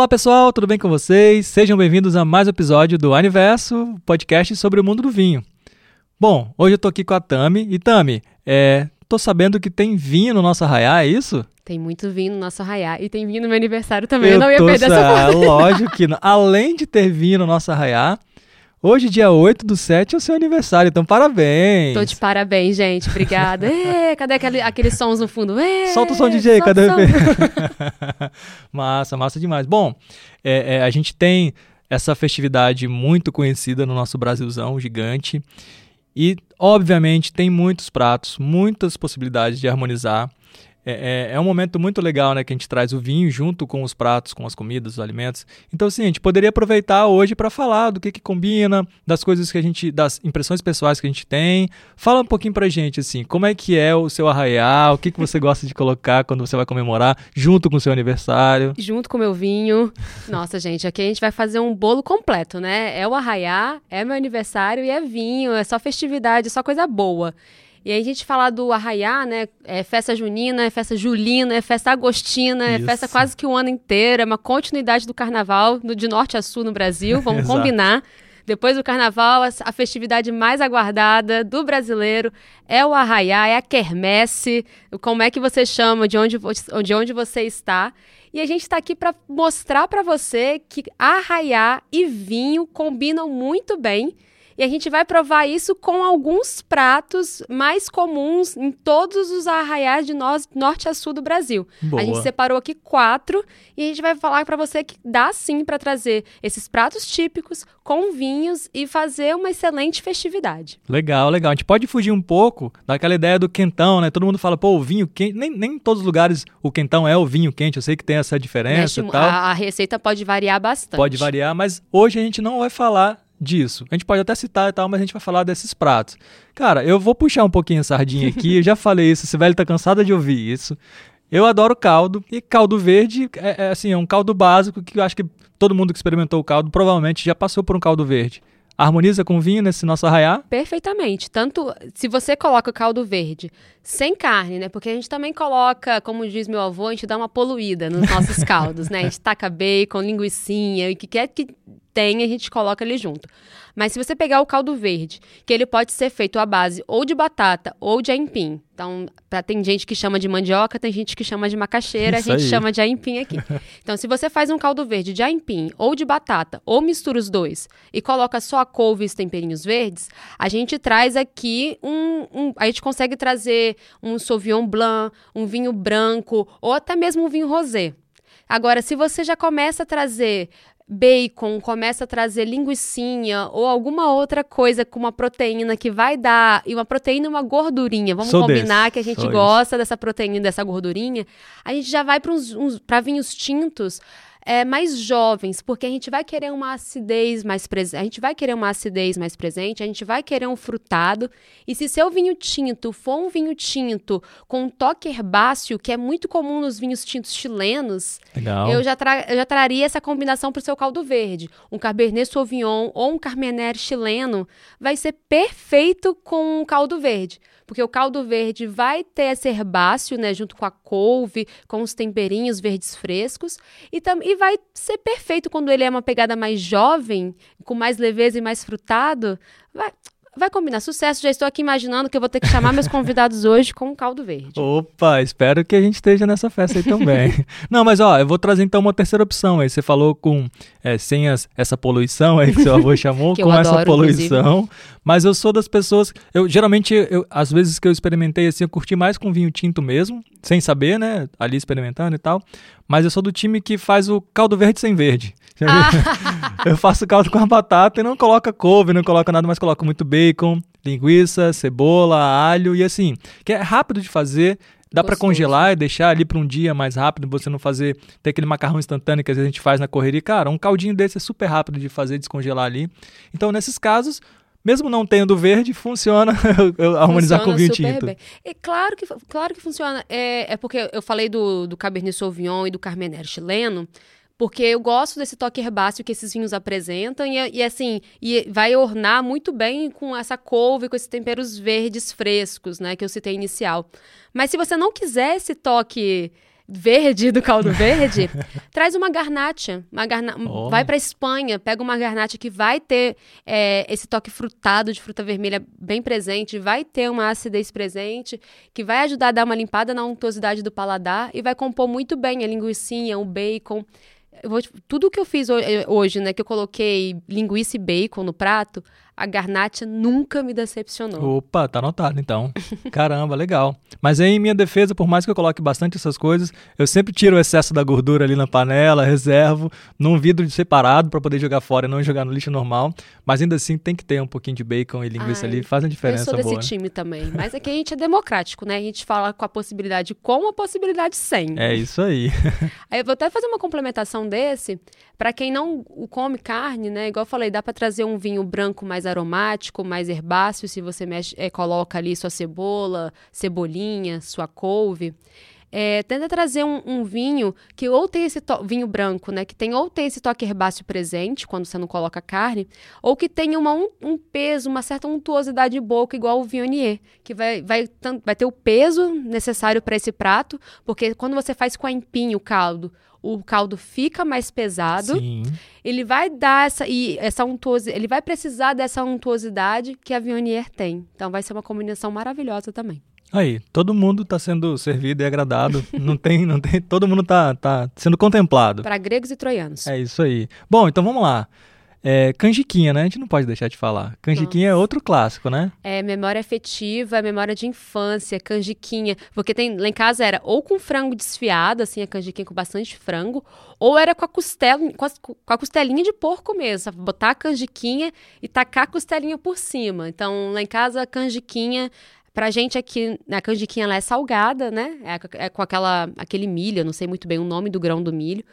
Olá pessoal, tudo bem com vocês? Sejam bem-vindos a mais um episódio do Aniverso, podcast sobre o mundo do vinho. Bom, hoje eu tô aqui com a Tami. E Tami, é, tô sabendo que tem vinho no nosso arraiá, é isso? Tem muito vinho no nosso arraiá e tem vinho no meu aniversário também. Eu, eu não ia tô, perder essa ah, Lógico que não. Além de ter vinho no nosso arraiá, Hoje, dia 8 do 7, é o seu aniversário, então parabéns. Tô de parabéns, gente. Obrigada. Ê, cadê aquele, aqueles sons no fundo? Ê, solta o som DJ, cadê o Massa, massa demais. Bom, é, é, a gente tem essa festividade muito conhecida no nosso Brasilzão gigante. E, obviamente, tem muitos pratos, muitas possibilidades de harmonizar. É, é, é, um momento muito legal, né? Que a gente traz o vinho junto com os pratos, com as comidas, os alimentos. Então, assim, a gente poderia aproveitar hoje para falar do que, que combina, das coisas que a gente, das impressões pessoais que a gente tem. Fala um pouquinho pra gente, assim, como é que é o seu arraial, o que, que você gosta de colocar quando você vai comemorar, junto com o seu aniversário. Junto com o meu vinho. Nossa, gente, aqui a gente vai fazer um bolo completo, né? É o arraiar, é meu aniversário e é vinho, é só festividade, é só coisa boa. E aí a gente fala do arraiá, né? É festa junina, é festa julina, é festa agostina, Isso. é festa quase que o ano inteiro, é uma continuidade do carnaval do, de norte a sul no Brasil, vamos combinar. Depois do carnaval, a festividade mais aguardada do brasileiro é o arraiá, é a quermesse, como é que você chama, de onde, de onde você está. E a gente está aqui para mostrar para você que arraiá e vinho combinam muito bem e a gente vai provar isso com alguns pratos mais comuns em todos os arraiais de nós, norte a sul do Brasil. Boa. A gente separou aqui quatro e a gente vai falar para você que dá sim para trazer esses pratos típicos com vinhos e fazer uma excelente festividade. Legal, legal. A gente pode fugir um pouco daquela ideia do quentão, né? Todo mundo fala, pô, o vinho quente. Nem, nem em todos os lugares o quentão é o vinho quente. Eu sei que tem essa diferença Mexe, e tal. A, a receita pode variar bastante. Pode variar, mas hoje a gente não vai falar disso. A gente pode até citar e tal, mas a gente vai falar desses pratos. Cara, eu vou puxar um pouquinho a sardinha aqui, eu já falei isso, esse velho tá cansado de ouvir isso. Eu adoro caldo, e caldo verde é, é, assim, é um caldo básico que eu acho que todo mundo que experimentou o caldo provavelmente já passou por um caldo verde. Harmoniza com vinho nesse nosso arraiá? Perfeitamente. Tanto se você coloca o caldo verde sem carne, né? Porque a gente também coloca, como diz meu avô, a gente dá uma poluída nos nossos caldos, né? A gente taca bacon, linguiçinha, o que quer que tem, a gente coloca ali junto. Mas se você pegar o caldo verde, que ele pode ser feito à base ou de batata ou de aipim. Então, pra, tem gente que chama de mandioca, tem gente que chama de macaxeira, Isso a gente aí. chama de aipim aqui. Então, se você faz um caldo verde de aipim ou de batata, ou mistura os dois e coloca só a couve e os temperinhos verdes, a gente traz aqui um, um a gente consegue trazer um Sauvignon Blanc, um vinho branco ou até mesmo um vinho rosé. Agora, se você já começa a trazer bacon, começa a trazer linguiçinha ou alguma outra coisa com uma proteína que vai dar, e uma proteína e uma gordurinha, vamos Sou combinar desse. que a gente Só gosta isso. dessa proteína e dessa gordurinha, a gente já vai para vinhos tintos é, mais jovens, porque a gente vai querer uma acidez mais presente, a gente vai querer uma acidez mais presente, a gente vai querer um frutado. E se seu vinho tinto for um vinho tinto com um toque herbáceo, que é muito comum nos vinhos tintos chilenos, Legal. Eu, já eu já traria essa combinação para o seu caldo verde. Um Cabernet Sauvignon ou um Carmener chileno vai ser perfeito com um caldo verde porque o caldo verde vai ter esse herbáceo, né, junto com a couve, com os temperinhos verdes frescos, e, e vai ser perfeito quando ele é uma pegada mais jovem, com mais leveza e mais frutado, vai, Vai combinar sucesso. Já estou aqui imaginando que eu vou ter que chamar meus convidados hoje com um caldo verde. Opa, espero que a gente esteja nessa festa aí também. Não, mas ó, eu vou trazer então uma terceira opção aí. Você falou com é, sem as, essa poluição aí que seu avô chamou, com adoro, essa poluição. Inclusive. Mas eu sou das pessoas. Eu geralmente, eu, às vezes que eu experimentei assim, eu curti mais com vinho tinto mesmo, sem saber, né? Ali experimentando e tal. Mas eu sou do time que faz o caldo verde sem verde. Ah. Eu faço caldo com a batata e não coloca couve, não coloca nada, mas coloco muito bacon, linguiça, cebola, alho e assim, que é rápido de fazer. Dá para congelar e deixar ali para um dia mais rápido, você não fazer ter aquele macarrão instantâneo que às vezes a gente faz na correria. Cara, um caldinho desse é super rápido de fazer, descongelar ali. Então, nesses casos, mesmo não tendo verde, funciona eu harmonizar funciona com vinho tinto. Bem. E claro que, claro que funciona. É, é porque eu falei do, do Cabernet Sauvignon e do Carmener chileno, porque eu gosto desse toque herbáceo que esses vinhos apresentam e, e, assim, e vai ornar muito bem com essa couve, com esses temperos verdes frescos, né, que eu citei inicial. Mas se você não quiser esse toque verde do caldo verde, traz uma garnacha. Uma garna... Oh. Vai para Espanha, pega uma garnacha que vai ter é, esse toque frutado de fruta vermelha bem presente, vai ter uma acidez presente, que vai ajudar a dar uma limpada na untuosidade do paladar e vai compor muito bem a linguiçinha, o bacon. Vou, tudo que eu fiz hoje, né, que eu coloquei linguiça e bacon no prato, a Garnacha nunca me decepcionou. Opa, tá anotado então. Caramba, legal. Mas aí, em minha defesa, por mais que eu coloque bastante essas coisas, eu sempre tiro o excesso da gordura ali na panela, reservo num vidro separado para poder jogar fora e não jogar no lixo normal. Mas ainda assim tem que ter um pouquinho de bacon e linguiça Ai, ali, faz a diferença boa. Eu sou desse time também. Mas aqui a gente é democrático, né? A gente fala com a possibilidade com a possibilidade sem. É isso aí. aí eu vou até fazer uma complementação desse. Para quem não come carne, né? Igual eu falei, dá para trazer um vinho branco mais aromático, mais herbáceo, se você mexe, é, coloca ali sua cebola, cebolinha, sua couve. É, tenta trazer um, um, vinho que ou tem esse vinho branco, né? Que tem ou tem esse toque herbáceo presente quando você não coloca carne, ou que tenha um, um, peso, uma certa untuosidade de boca, igual o Viognier, que vai, vai, vai ter o peso necessário para esse prato, porque quando você faz com a empinho o caldo, o caldo fica mais pesado. Sim. Ele vai dar essa e essa untuosidade, ele vai precisar dessa untuosidade que a Viognier tem. Então vai ser uma combinação maravilhosa também. Aí, todo mundo está sendo servido e agradado. não tem, não tem, todo mundo está tá sendo contemplado. Para gregos e troianos. É isso aí. Bom, então vamos lá. É, canjiquinha, né? A gente não pode deixar de falar. Canjiquinha Nossa. é outro clássico, né? É memória afetiva, é memória de infância, canjiquinha. Porque tem, lá em casa era ou com frango desfiado, assim, a canjiquinha com bastante frango, ou era com a costela, com a, com a costelinha de porco mesmo. Sabe? Botar a canjiquinha e tacar a costelinha por cima. Então, lá em casa, a canjiquinha Pra gente aqui, a canjiquinha ela é salgada, né? É, é, com aquela, aquele milho, eu não sei muito bem o nome do grão do milho.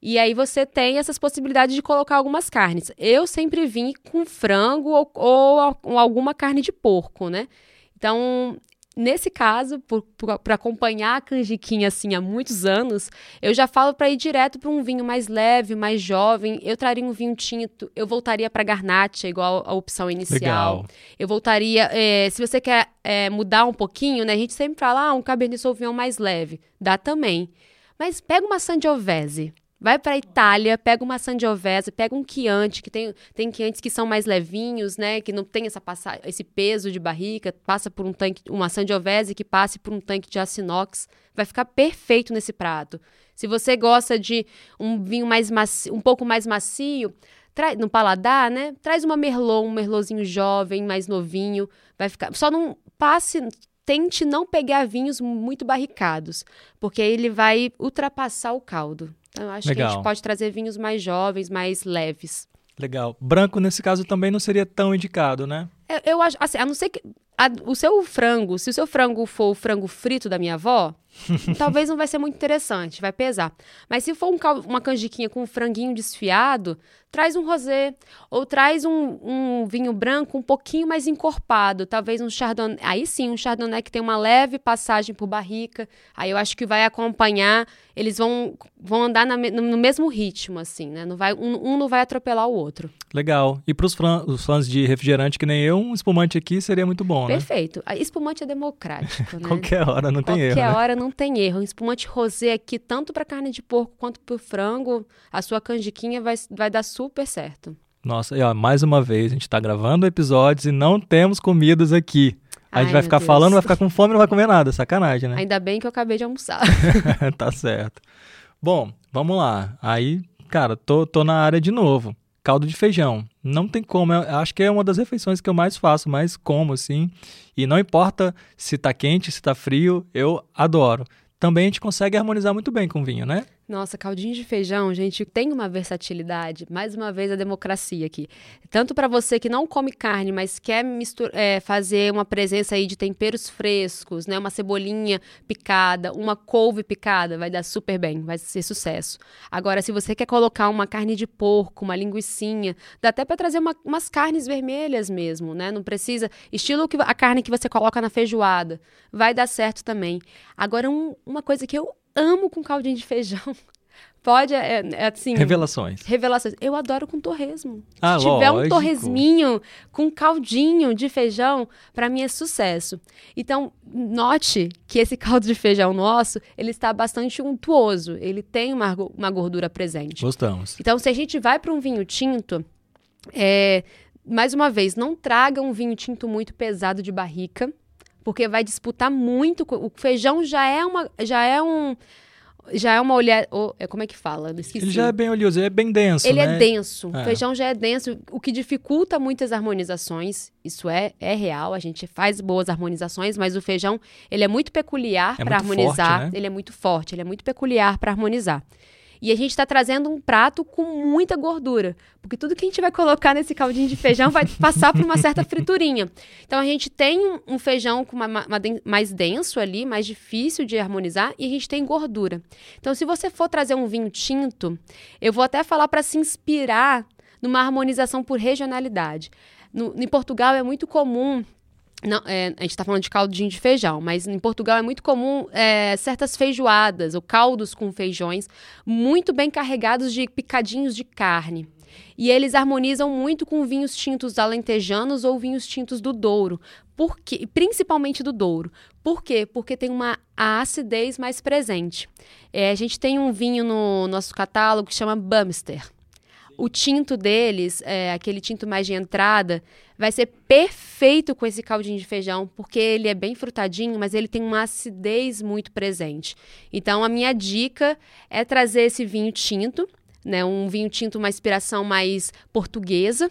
E aí você tem essas possibilidades de colocar algumas carnes. Eu sempre vim com frango ou, ou, ou alguma carne de porco, né? Então, nesse caso, para acompanhar a canjiquinha assim há muitos anos, eu já falo para ir direto para um vinho mais leve, mais jovem. Eu traria um vinho tinto, eu voltaria para garnacha, igual a opção inicial. Legal. Eu voltaria, é, se você quer é, mudar um pouquinho, né? A gente sempre fala, ah, um Cabernet Sauvignon mais leve. Dá também. Mas pega uma Sangiovese. Vai para a Itália, pega uma Sangiovese, pega um Chianti, que tem, tem Chiantis que são mais levinhos, né? Que não tem essa passa, esse peso de barrica, passa por um tanque, uma Sangiovese que passe por um tanque de aço inox, vai ficar perfeito nesse prato. Se você gosta de um vinho mais macio, um pouco mais macio, no paladar, né? Traz uma Merlot, um Merlotzinho jovem, mais novinho, vai ficar. Só não passe, tente não pegar vinhos muito barricados, porque ele vai ultrapassar o caldo. Então, eu acho Legal. que a gente pode trazer vinhos mais jovens, mais leves. Legal. Branco, nesse caso, também não seria tão indicado, né? Eu, eu acho, assim, a não ser que a, o seu frango, se o seu frango for o frango frito da minha avó, talvez não vai ser muito interessante, vai pesar. Mas se for um, uma canjiquinha com um franguinho desfiado, traz um rosé ou traz um, um, vinho branco um pouquinho mais encorpado, talvez um chardonnay. Aí sim, um chardonnay que tem uma leve passagem por barrica. Aí eu acho que vai acompanhar, eles vão, vão andar na, no mesmo ritmo, assim, né? Não vai, um, um não vai atropelar o outro. Legal. E para os fãs de refrigerante que nem eu, um espumante aqui seria muito bom, né? Perfeito. A espumante é democrático, né? Qualquer hora não tem Qualquer erro. Qualquer né? hora não tem erro. Um espumante rosé aqui, tanto para carne de porco quanto para frango, a sua canjiquinha vai, vai dar super certo. Nossa, e ó, mais uma vez, a gente está gravando episódios e não temos comidas aqui. A gente Ai, vai ficar Deus. falando, vai ficar com fome não vai comer nada. Sacanagem, né? Ainda bem que eu acabei de almoçar. tá certo. Bom, vamos lá. Aí, cara, tô, tô na área de novo caldo de feijão. Não tem como, eu acho que é uma das refeições que eu mais faço, mais como assim. E não importa se tá quente, se tá frio, eu adoro. Também a gente consegue harmonizar muito bem com vinho, né? Nossa, caldinho de feijão, gente, tem uma versatilidade. Mais uma vez, a democracia aqui. Tanto para você que não come carne, mas quer é, fazer uma presença aí de temperos frescos, né? Uma cebolinha picada, uma couve picada, vai dar super bem, vai ser sucesso. Agora, se você quer colocar uma carne de porco, uma linguiçinha, dá até para trazer uma, umas carnes vermelhas mesmo, né? Não precisa. Estilo que, a carne que você coloca na feijoada. Vai dar certo também. Agora, um, uma coisa que eu amo com caldinho de feijão. Pode, é, é, assim. Revelações. Revelações. Eu adoro com torresmo. Ah, Se tiver lógico. um torresminho com caldinho de feijão, para mim é sucesso. Então, note que esse caldo de feijão nosso, ele está bastante untuoso. Ele tem uma, uma gordura presente. Gostamos. Então, se a gente vai para um vinho tinto, é, mais uma vez, não traga um vinho tinto muito pesado de barrica, porque vai disputar muito. O feijão já é uma, já é um já é uma olhada. É, como é que fala? Esqueci. Ele já é bem oleoso, ele é bem denso. Ele é né? é denso. É. O feijão já é denso, o que dificulta muitas harmonizações. Isso é, é real, a gente faz boas harmonizações, mas o feijão ele é muito peculiar é para harmonizar. Forte, né? Ele é muito forte, ele é muito peculiar para harmonizar. E a gente está trazendo um prato com muita gordura, porque tudo que a gente vai colocar nesse caldinho de feijão vai passar por uma certa friturinha. Então a gente tem um, feijão com uma, uma, mais denso ali, mais difícil de harmonizar, e a gente tem gordura. Então, se você for trazer um vinho tinto, eu vou até falar para se inspirar numa harmonização por regionalidade. No, em Portugal é muito comum não, é, a gente está falando de caldinho de feijão, mas em Portugal é muito comum é, certas feijoadas ou caldos com feijões muito bem carregados de picadinhos de carne. E eles harmonizam muito com vinhos tintos alentejanos ou vinhos tintos do Douro, porque, principalmente do Douro. Por quê? Porque tem uma acidez mais presente. É, a gente tem um vinho no nosso catálogo que chama Bumster o tinto deles, é, aquele tinto mais de entrada, vai ser perfeito com esse caldinho de feijão, porque ele é bem frutadinho, mas ele tem uma acidez muito presente. Então, a minha dica é trazer esse vinho tinto, né, um vinho tinto, uma inspiração mais portuguesa,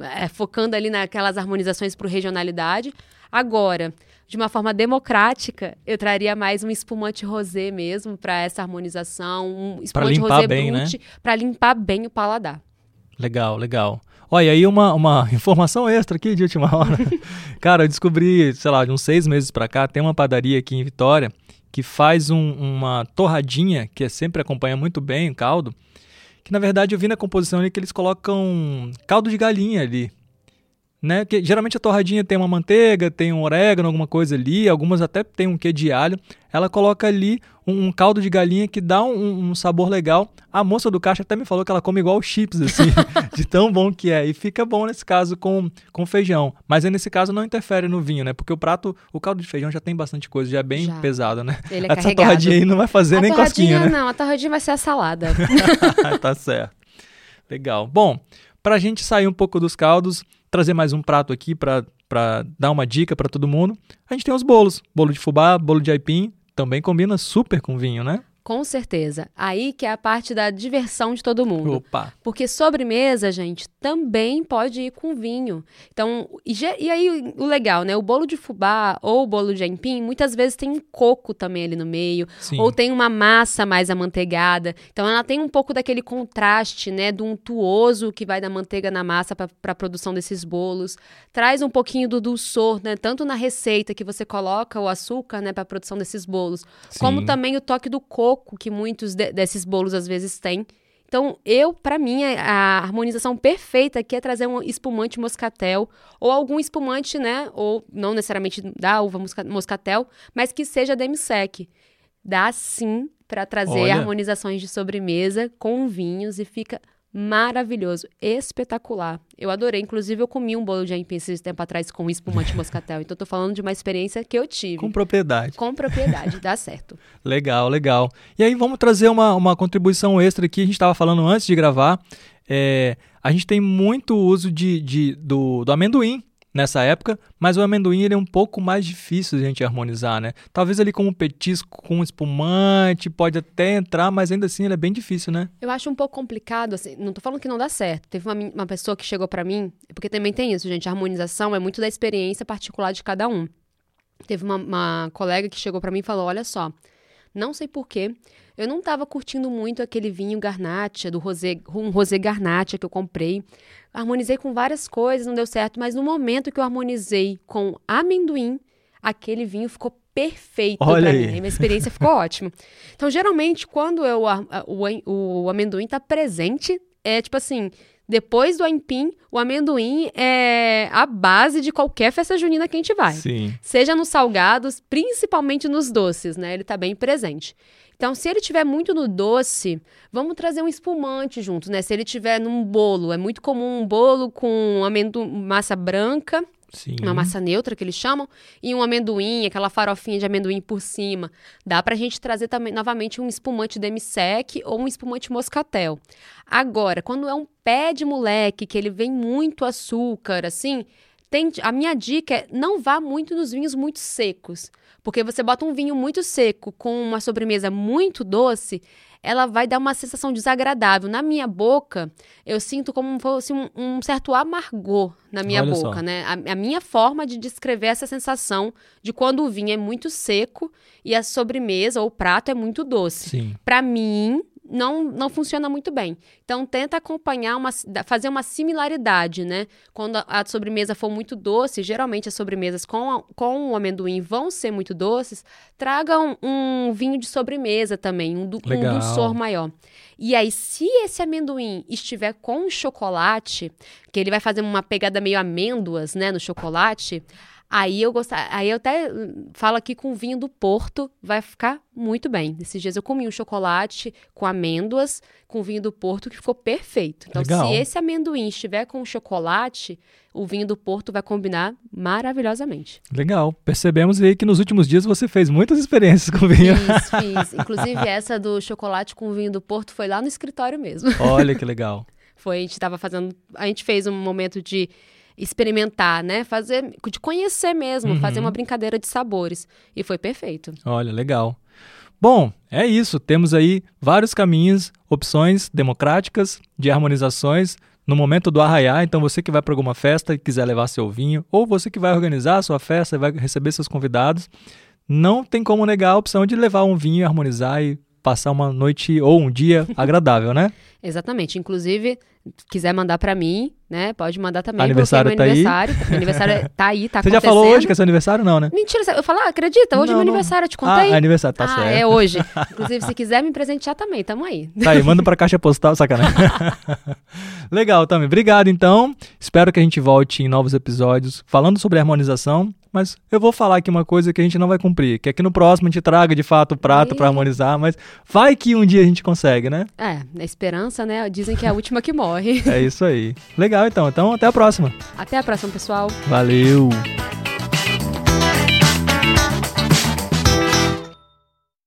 é, focando ali naquelas harmonizações para regionalidade. Agora, de uma forma democrática, eu traria mais um espumante rosé mesmo para essa harmonização, um espumante rosé bem, brute, né? para limpar bem o paladar. Legal, legal. Olha, aí uma, uma informação extra aqui de última hora. Cara, eu descobri, sei lá, de uns seis meses para cá, tem uma padaria aqui em Vitória que faz um, uma torradinha, que é sempre acompanha muito bem o caldo, que na verdade eu vi na composição ali que eles colocam caldo de galinha ali né? Que geralmente a torradinha tem uma manteiga, tem um orégano, alguma coisa ali, algumas até tem um quê de alho. Ela coloca ali um, um caldo de galinha que dá um, um, sabor legal. A moça do caixa até me falou que ela come igual chips, assim, de tão bom que é. E fica bom nesse caso com, com feijão. Mas aí nesse caso não interfere no vinho, né? Porque o prato, o caldo de feijão já tem bastante coisa, já é bem já. pesado, né? Ele é Essa carregado. torradinha aí não vai fazer a nem cosquinha, né? Não, a torradinha vai ser a salada. tá certo. Legal. Bom, pra gente sair um pouco dos caldos, trazer mais um prato aqui para dar uma dica para todo mundo. A gente tem os bolos. Bolo de fubá, bolo de aipim, também combina super com vinho, né? Com certeza. Aí que é a parte da diversão de todo mundo. Opa. Porque sobremesa, gente, também pode ir com vinho. Então, e, e, aí o legal, né? O bolo de fubá ou o bolo de aipim, muitas vezes tem um coco também ali no meio, Sim. ou tem uma massa mais amanteigada. Então, ela tem um pouco daquele contraste, né, do untuoso que vai da manteiga na massa para a produção desses bolos. Traz um pouquinho do dulçor, né, tanto na receita que você coloca o açúcar, né, para a produção desses bolos, Sim. como também o toque do coco que muitos de, desses bolos às vezes têm. Então, eu, para mim, a harmonização perfeita aqui é trazer um espumante moscatel ou algum espumante, né? Ou não necessariamente da uva moscatel, mas que seja demi-sec. Dá sim para trazer Olha. harmonizações de sobremesa com vinhos e fica maravilhoso, espetacular. Eu adorei, inclusive eu comi um bolo de aipim tempo atrás com espumante moscatel, então tô falando de uma experiência que eu tive. Com propriedade. Com propriedade, dá certo. Legal, legal. E aí vamos trazer uma, uma contribuição extra aqui, a gente estava falando antes de gravar, é, a gente tem muito uso de, de do, do amendoim nessa época, mas o amendoim ele é um pouco mais difícil de a gente harmonizar, né? Talvez ali como petisco com espumante pode até entrar, mas ainda assim ele é bem difícil, né? Eu acho um pouco complicado, assim, não tô falando que não dá certo. Teve uma, uma pessoa que chegou para mim, porque também tem isso, gente, a harmonização é muito da experiência particular de cada um. Teve uma, uma colega que chegou para mim e falou: Olha só, não sei porquê, eu não estava curtindo muito aquele vinho Garnacha, do rosé, um rosé Garnacha que eu comprei. Harmonizei com várias coisas, não deu certo, mas no momento que eu harmonizei com amendoim, aquele vinho ficou perfeito para mim. Minha experiência ficou ótima. Então, geralmente, quando eu, o, o amendoim está presente, é tipo assim, depois do aipim, o amendoim é a base de qualquer festa junina que a gente vai. Sim. Seja nos salgados, principalmente nos doces, né? Ele tá bem presente. Então, se ele tiver muito no doce, vamos trazer um espumante junto, né? Se ele tiver num bolo, é muito comum um bolo com amendoim, massa branca, Sim. uma massa neutra que eles chamam, e um amendoim, aquela farofinha de amendoim por cima. Dá pra gente trazer também novamente um espumante demi-sec ou um espumante moscatel. Agora, quando é um pé de moleque que ele vem muito açúcar, assim, tem, a minha dica é não vá muito nos vinhos muito secos. Porque você bota um vinho muito seco com uma sobremesa muito doce, ela vai dar uma sensação desagradável. Na minha boca, eu sinto como fosse um, um certo amargor na minha Olha boca, só. né? A, a, minha forma de descrever essa sensação de quando o vinho é muito seco e a sobremesa ou o prato é muito doce. Para mim, não, não funciona muito bem. Então, tenta acompanhar, uma, fazer uma similaridade, né? Quando a, a sobremesa for muito doce, geralmente as sobremesas com, a, com o amendoim vão ser muito doces, traga um, um vinho de sobremesa também, um, um dulçor maior. E aí, se esse amendoim estiver com chocolate, que ele vai fazer uma pegada meio amêndoas, né, no chocolate, Aí eu gostar, aí eu até hum, falo aqui com vinho do Porto, vai ficar muito bem. Esses dias eu comi um chocolate com amêndoas, com vinho do Porto, que ficou perfeito. Então, Legal. se esse amendoim estiver com chocolate, o vinho do Porto vai combinar maravilhosamente. Legal. Percebemos aí que nos últimos dias você fez muitas experiências com vinho. Fiz, fiz. Inclusive, essa do chocolate com vinho do Porto foi lá no escritório mesmo. Olha que legal. foi, a gente estava fazendo. A gente fez um momento de experimentar, né? Fazer, de conhecer mesmo, uhum. fazer uma brincadeira de sabores. E foi perfeito. Olha, legal. Bom, é isso. Temos aí vários caminhos, opções democráticas de harmonizações no momento do arraiar. Então, você que vai para alguma festa e quiser levar seu vinho, ou você que vai organizar a sua festa e vai receber seus convidados, não tem como negar a opção de levar um vinho, harmonizar e passar uma noite ou um dia agradável, né? Exatamente. Inclusive, quiser mandar para mim, né? Pode mandar também. Aniversário meu tá aniversário, aí. Meu aniversário tá aí, tá Você já falou hoje que é seu aniversário, não, né? Mentira, eu falo, ah, acredita, hoje não, é meu aniversário, eu te contei. Ah, é aniversário, tá ah, certo. é hoje. Inclusive, se quiser me presentear também, tamo aí. Tá aí, manda pra caixa postal, sacanagem. Legal, também. Obrigado, então. Espero que a gente volte em novos episódios falando sobre harmonização mas eu vou falar aqui uma coisa que a gente não vai cumprir, que é que no próximo a gente traga de fato o prato para harmonizar, mas vai que um dia a gente consegue, né? É, na esperança, né? Dizem que é a última que morre. é isso aí. Legal então. Então até a próxima. Até a próxima, pessoal. Valeu.